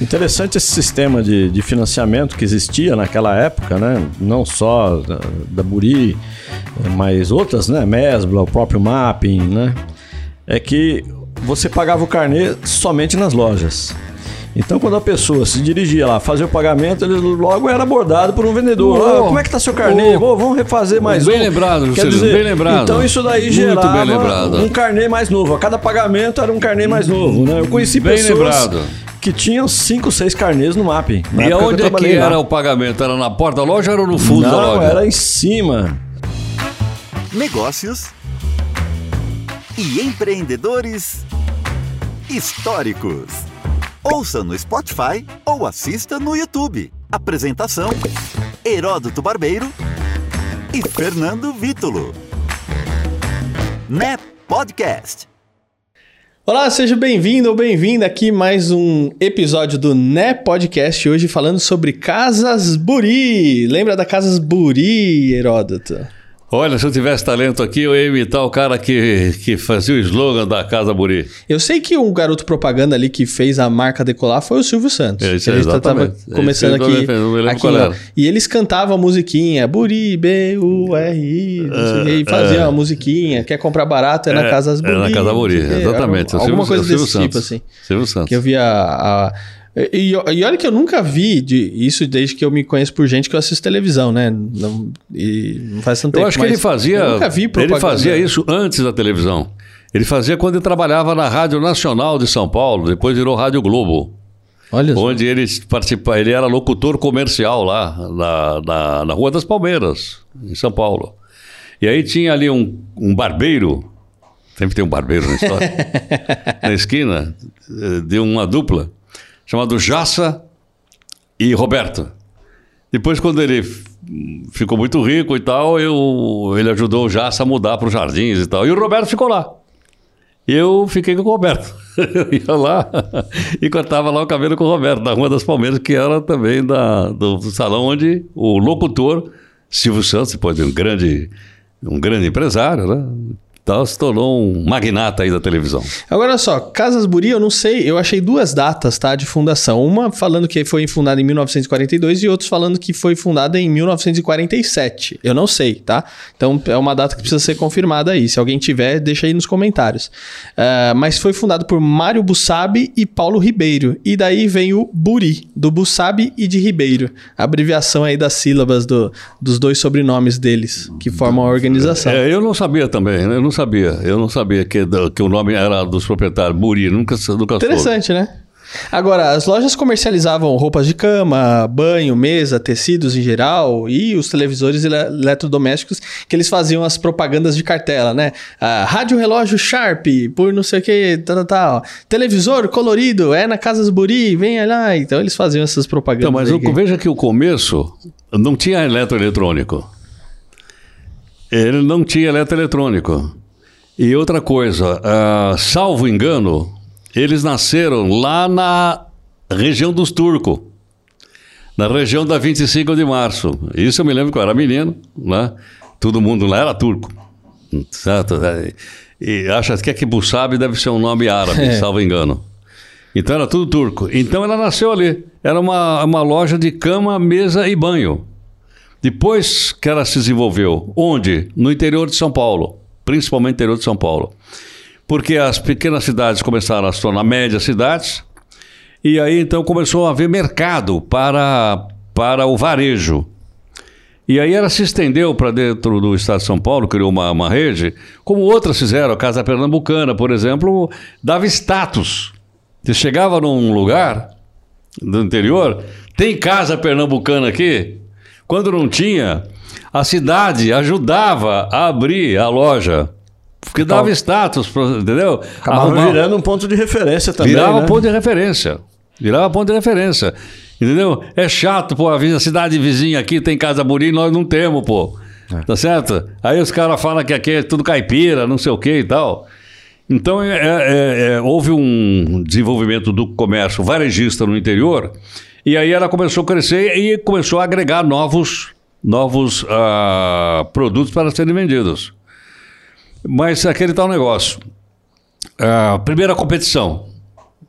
Interessante esse sistema de, de financiamento que existia naquela época, né? Não só da, da Buri, mas outras, né? Mesbla, o próprio Mapping, né? É que você pagava o carnê somente nas lojas. Então, quando a pessoa se dirigia lá, fazia o pagamento, ele logo era abordado por um vendedor. Oh, ah, como é que tá seu carnê? oh. Oh, vamos refazer mais Bem um. lembrado, Quer Juscelino, dizer, bem lembrado. Então, isso daí Muito gerava bem lembrado. um carnê mais novo. A cada pagamento era um carnê mais novo, né? Eu conheci Bem pessoas lembrado. que tinham cinco, seis carnês no. Na E onde é que trabalhei lá. era o pagamento? Era na porta da loja ou era no fundo da Não, loja? era em cima. negócios e empreendedores históricos. Ouça no Spotify ou assista no YouTube. Apresentação: Heródoto Barbeiro e Fernando Vítulo. Né Podcast. Olá, seja bem-vindo ou bem-vinda aqui mais um episódio do Né Podcast, hoje falando sobre Casas Buri. Lembra da Casas Buri, Heródoto? Olha, se eu tivesse talento aqui, eu ia imitar o cara que, que fazia o slogan da Casa Buri. Eu sei que um garoto propaganda ali que fez a marca decolar foi o Silvio Santos. É, a é, gente tava exatamente. começando É que eu aqui. lembro aqui e eles cantavam a musiquinha, Buri, B-U-R-I, não quê, e faziam a musiquinha, quer comprar barato é na É, Casas Buri. É na Casa Buri, não exatamente. Era É Alguma Silvio- coisa é o desse tipo, Santos. assim. Silvio Santos. Que eu via a. E, e olha que eu nunca vi de, isso desde que eu me conheço por gente que eu assisto televisão, né? Não, e não faz tanto Eu tempo. acho que ele fazia. Eu nunca vi ele propaganda. fazia isso antes da televisão. Ele fazia quando ele trabalhava na Rádio Nacional de São Paulo, depois virou Rádio Globo. Olha só. Onde ele participa, ele era locutor comercial lá na, na, na Rua das Palmeiras, em São Paulo. E aí tinha ali um, um barbeiro, sempre tem um barbeiro na história, na esquina, de uma dupla, chamado Jassa e Roberto. Depois, quando ele ficou muito rico e tal, eu, ele ajudou o Jassa a mudar para os jardins e tal. E o Roberto ficou lá. Eu fiquei com o Roberto. Eu ia lá e cortava lá o cabelo com o Roberto, na Rua das Palmeiras, que era também da, do salão onde o locutor Silvio Santos, depois de um grande, um grande empresário, né? Tal, se tornou um magnata aí da televisão. Agora só, Casas Buri, eu não sei, eu achei duas datas, tá, de fundação. Uma falando que foi fundada em 1942 e outros falando que foi fundada em 1947. Eu não sei, tá? Então é uma data que precisa ser confirmada aí. Se alguém tiver, deixa aí nos comentários. Ah, mas foi fundado por Mário Bussabi e Paulo Ribeiro. E daí vem o Buri, do Bussabi e de Ribeiro. A abreviação aí das sílabas do- dos dois sobrenomes deles, que formam a organização. É, eu não sabia também, né? eu não sabia. Eu não sabia que, que o nome era dos proprietários, Buri, nunca, nunca soube. Interessante, né? Agora, as lojas comercializavam roupas de cama, banho, mesa, tecidos em geral e os televisores ele- eletrodomésticos que eles faziam as propagandas de cartela, né? Ah, rádio relógio Sharp, por não sei o que, tal, tal. Televisor colorido, é na Casas Buri, venha lá. Então eles faziam essas propagandas. Então, mas aí eu, veja que o começo não tinha eletroeletrônico. Ele não tinha eletroeletrônico. E outra coisa, ah, salvo engano, eles nasceram lá na região dos turcos, na região da 25 de março. Isso eu me lembro que eu era menino, né? Todo mundo lá era turco, certo? E acha que é que Bussabi deve ser um nome árabe, É. salvo engano. Então era tudo turco. Então ela nasceu ali. Era uma, uma loja de cama, mesa e banho. Depois que ela se desenvolveu, onde? No interior de São Paulo, principalmente interior de São Paulo. Porque as pequenas cidades começaram a se tornar médias cidades, e aí então começou a haver mercado para, para o varejo. E aí ela se estendeu para dentro do estado de São Paulo, criou uma, uma rede, como outras fizeram. A Casa Pernambucana, por exemplo, dava status. Você chegava num lugar do interior, tem casa pernambucana aqui? Quando não tinha, a cidade ajudava a abrir a loja. Porque dava status, pro- entendeu? Acabava Arrumava- virando um ponto de referência também. Virava né? ponto de referência. Virava ponto de referência. Entendeu? É chato, pô, a cidade vizinha aqui tem Casa Buri e nós não temos, pô. Tá certo? Aí os caras falam que aqui é tudo caipira, não sei o que e tal. Então, é- é- é, houve um desenvolvimento do comércio varejista no interior, e aí ela começou a crescer e começou a agregar novos, novos ah, produtos para serem vendidos. Mas aquele tal negócio. Ah, primeira competição.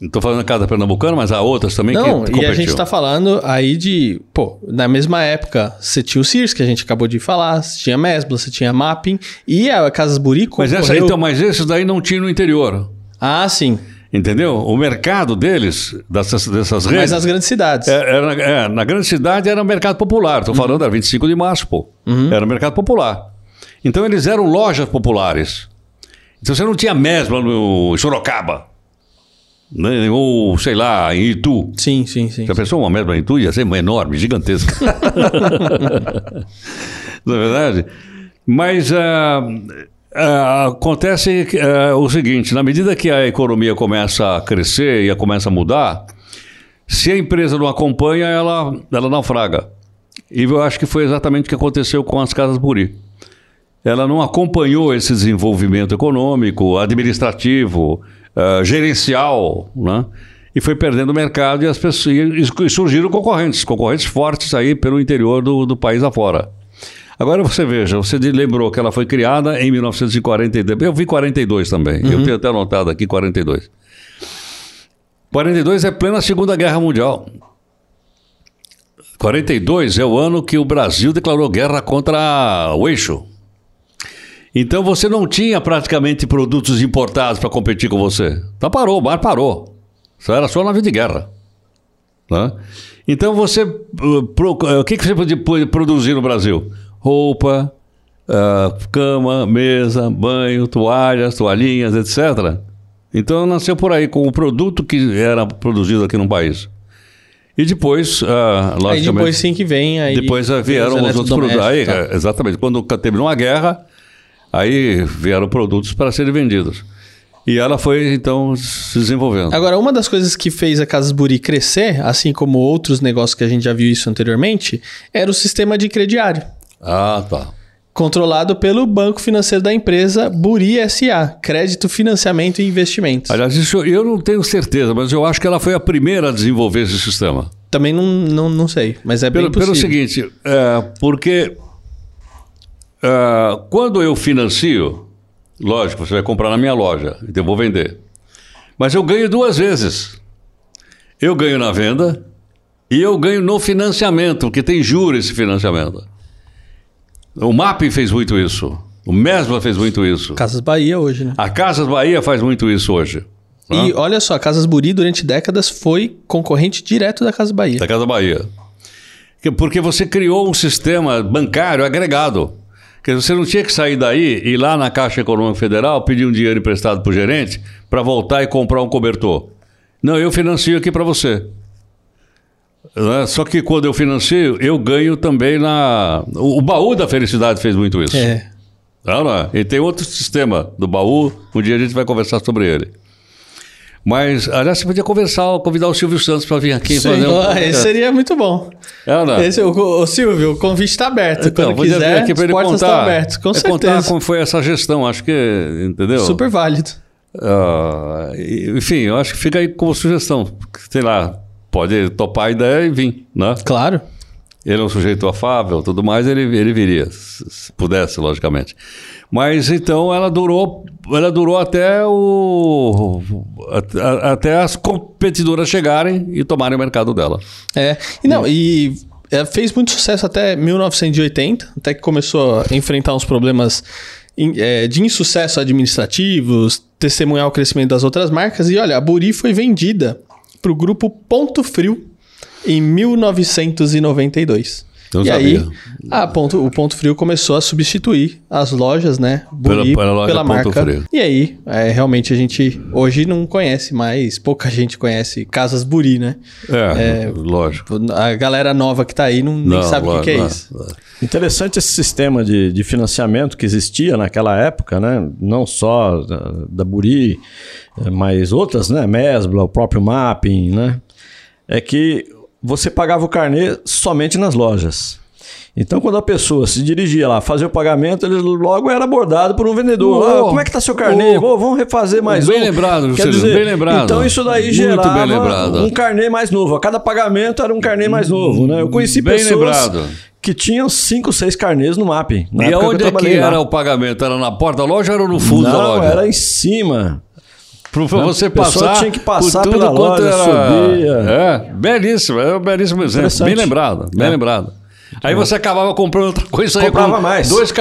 Não estou falando da Casa Pernambucana, mas há outras também Não, que e a gente tá falando aí de. Pô, na mesma época, você tinha o Sears, que a gente acabou de falar, você tinha a Mesbla, você tinha a Mapping, e a Casas Buri Mas, essa, concorreu- então, mas esses daí não tinham no interior. Ah, sim. Entendeu? O mercado deles, dessas, dessas Mas redes. nas grandes cidades. É, era, é, na grande cidade era mercado popular. Estou falando da 25 de março, pô. Era mercado popular. Então eles eram lojas populares. Então você não tinha mesbla no Sorocaba. Né? Ou, sei lá, em Itu. Sim, sim, sim. Já pensou uma mesbla em Itu? Ia ser enorme, gigantesca. Não é verdade? Mas ah, ah, acontece ah, o seguinte: na medida que a economia começa a crescer e começa a mudar, se a empresa não acompanha, ela, ela naufraga. E eu acho que foi exatamente o que aconteceu com as Casas Buri. Ela não acompanhou esse desenvolvimento econômico, administrativo, ah, gerencial, né? E foi perdendo o mercado e as pessoas e surgiram concorrentes, concorrentes fortes aí pelo interior do, do país afora. Agora você veja, você lembrou que ela foi criada em 1942. Eu vi 42 também. Eu tenho até anotado aqui 42. 42 é plena Segunda Guerra Mundial. 42 é o ano que o Brasil declarou guerra contra o eixo. Então você não tinha praticamente produtos importados para competir com você. Então parou, o mar parou. Só era só navio de guerra. né? Então você. uh, pro- o que, que você podia produzir no Brasil? Roupa, ah, cama, mesa, banho, toalhas, toalhinhas, etc. Então nasceu por aí com o produto que era produzido aqui no país. E depois, Aí logicamente. depois sim que vem. Aí Depois eh, vieram os outros produtos. Aí, eletrodomésticos, eh, exatamente. Quando terminou a guerra, aí vieram produtos para serem vendidos. E ela foi, então, se desenvolvendo. tá. Agora, uma das coisas que fez a Casas Buri crescer, assim como outros negócios que a gente já viu isso anteriormente, era o sistema de crediário. Ah, tá. Controlado pelo banco financeiro da empresa Buri SA, Crédito, Financiamento e Investimentos. Aliás, isso eu não tenho certeza, mas eu acho que ela foi a primeira a desenvolver esse sistema. Também não, não, não sei, mas é Pelo, bem possível. pelo seguinte, é, porque é, quando eu financio, lógico, você vai comprar na minha loja, então eu vou vender. Mas eu ganho duas vezes. Eu ganho na venda e eu ganho no financiamento, que tem juros esse financiamento. O MAP fez muito isso. O Mesbla fez muito isso. Casas Bahia hoje, né? A Casas Bahia faz muito isso hoje. E olha só, a Casas Buri durante décadas foi concorrente direto da Casa Bahia. da Casa Bahia. Que- Porque você criou um sistema bancário agregado. Que você não tinha que sair daí e ir lá na Caixa Econômica Federal pedir um dinheiro emprestado para o gerente para voltar e comprar um cobertor. Não, eu financio aqui para você. Né? Só que quando eu financio, eu ganho também na. O, baú da felicidade fez muito isso. É. Não, não. E tem outro sistema do baú, um dia a gente vai conversar sobre ele. Mas, aliás, você podia conversar, convidar o Silvio Santos para vir aqui e fazer um. Ah, esse seria muito bom. É, não. Esse, o, o Silvio, o convite está aberto. Então, Quando quiser, aqui as ele portas contar, estão abertas. Com é, contar certeza. como foi essa gestão, acho que, entendeu? Super válido. Ah, enfim, eu acho que fica aí como sugestão. Sei lá, pode topar a ideia e vir, né? Claro. Ele é um sujeito afável, tudo mais, ele, ele viria, se se pudesse, logicamente. Mas então ela durou, ela durou até o até as competidoras chegarem e tomarem o mercado dela. É. E não, e é, fez muito sucesso até 1980, até que começou a enfrentar uns problemas é, de insucesso administrativos, testemunhar o crescimento das outras marcas. E olha, a Buri foi vendida para o grupo Ponto Frio em 1992. Eu e sabia. aí, a ponto, o Ponto Frio começou a substituir as lojas, né? Buri, Pela- pela loja Ponto marca. Frio. E aí, é, realmente a gente hoje não conhece mais, pouca gente conhece Casas Buri, né? É, lógico. A galera nova que tá aí não, nem Não, sabe o que, que é não, isso. não. Interessante esse sistema de, de financiamento que existia naquela época, né? Não só da, da Buri, eh, mas outras, né? Mesbla, o próprio Mapping, né? É que você pagava o carnê somente nas lojas. Então, quando a pessoa se dirigia lá, fazia o pagamento, ele logo era abordado por um vendedor. Oh, Ah, como é que tá seu carnê? oh. Ô, vamos refazer mais Bem um. lembrado, Quer Juscelino, dizer, bem lembrado. Então, isso daí Muito gerava um carnê mais novo. A cada pagamento era um carnê mais novo, né? Eu conheci Bem pessoas lembrado. que tinham cinco, seis carnês no. Na E onde eu é que lá. era o pagamento? Era na porta da loja ou era no fundo Não, da loja? era em cima. Pra você passar. tinha que passar por tudo pela quanto loja, subia. É, belíssimo, é um belíssimo exemplo. Bem lembrado, bem É. lembrado. Aí você acabava comprando outra coisa aí Comprava com mais. dois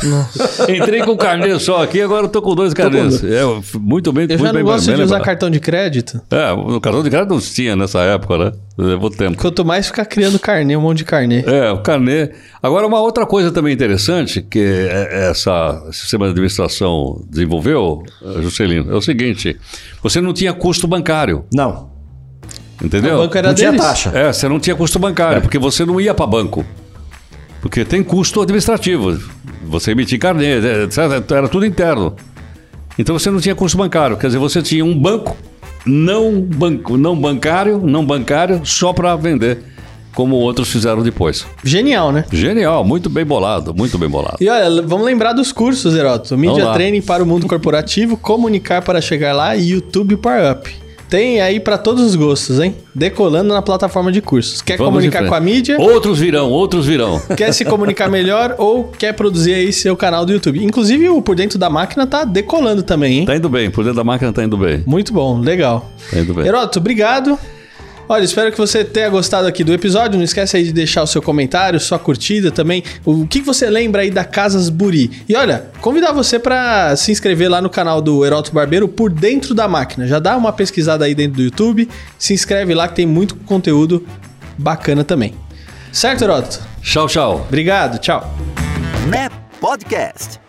carnês. Entrei com um carnê só aqui, agora eu tô com dois carnês. É, muito bem, Eu muito já bem não gosto bem de usar lembrado. cartão de crédito. É, o cartão de crédito não se tinha nessa época, né? Levou tempo. Quanto mais ficar criando carnê, um monte de carnê. É, o carnê. Agora, uma outra coisa também interessante que é- essa esse sistema de administração desenvolveu, Juscelino, é o seguinte: você não tinha custo bancário, Não, entendeu? O banco era não tinha deles. taxa. É, você não tinha custo bancário, porque você não ia para banco. Porque tem custo administrativo. Você emitir carnê, etc. Era tudo interno. Então você não tinha custo bancário. Quer dizer, você tinha um banco não banco, não bancário, não bancário, só para vender, como outros fizeram depois. Genial, né? Genial, muito bem bolado, muito bem bolado. E olha, vamos lembrar dos cursos, Heroto. Media lá. Training para o mundo corporativo, comunicar para chegar lá e YouTube Power Up. Tem aí para todos os gostos, hein? Decolando na plataforma de cursos. Quer Vamos comunicar com a mídia? Outros virão, outros virão. Quer se comunicar melhor ou quer produzir aí seu canal do YouTube? Inclusive o Por Dentro da Máquina tá decolando também, hein? Tá indo bem, por dentro da máquina tá indo bem. Muito bom, legal. Tá indo bem. Heroto, obrigado. Olha, espero que você tenha gostado aqui do episódio. Não esquece aí de deixar o seu comentário, sua curtida também. O que você lembra aí da Casas Buri? E olha, convidar você para se inscrever lá no canal do Heroto Barbeiro por dentro da máquina. Já dá uma pesquisada aí dentro do YouTube. Se inscreve lá que tem muito conteúdo bacana também. Certo, Heroto? Tchau, tchau. Obrigado, tchau. NEP Podcast.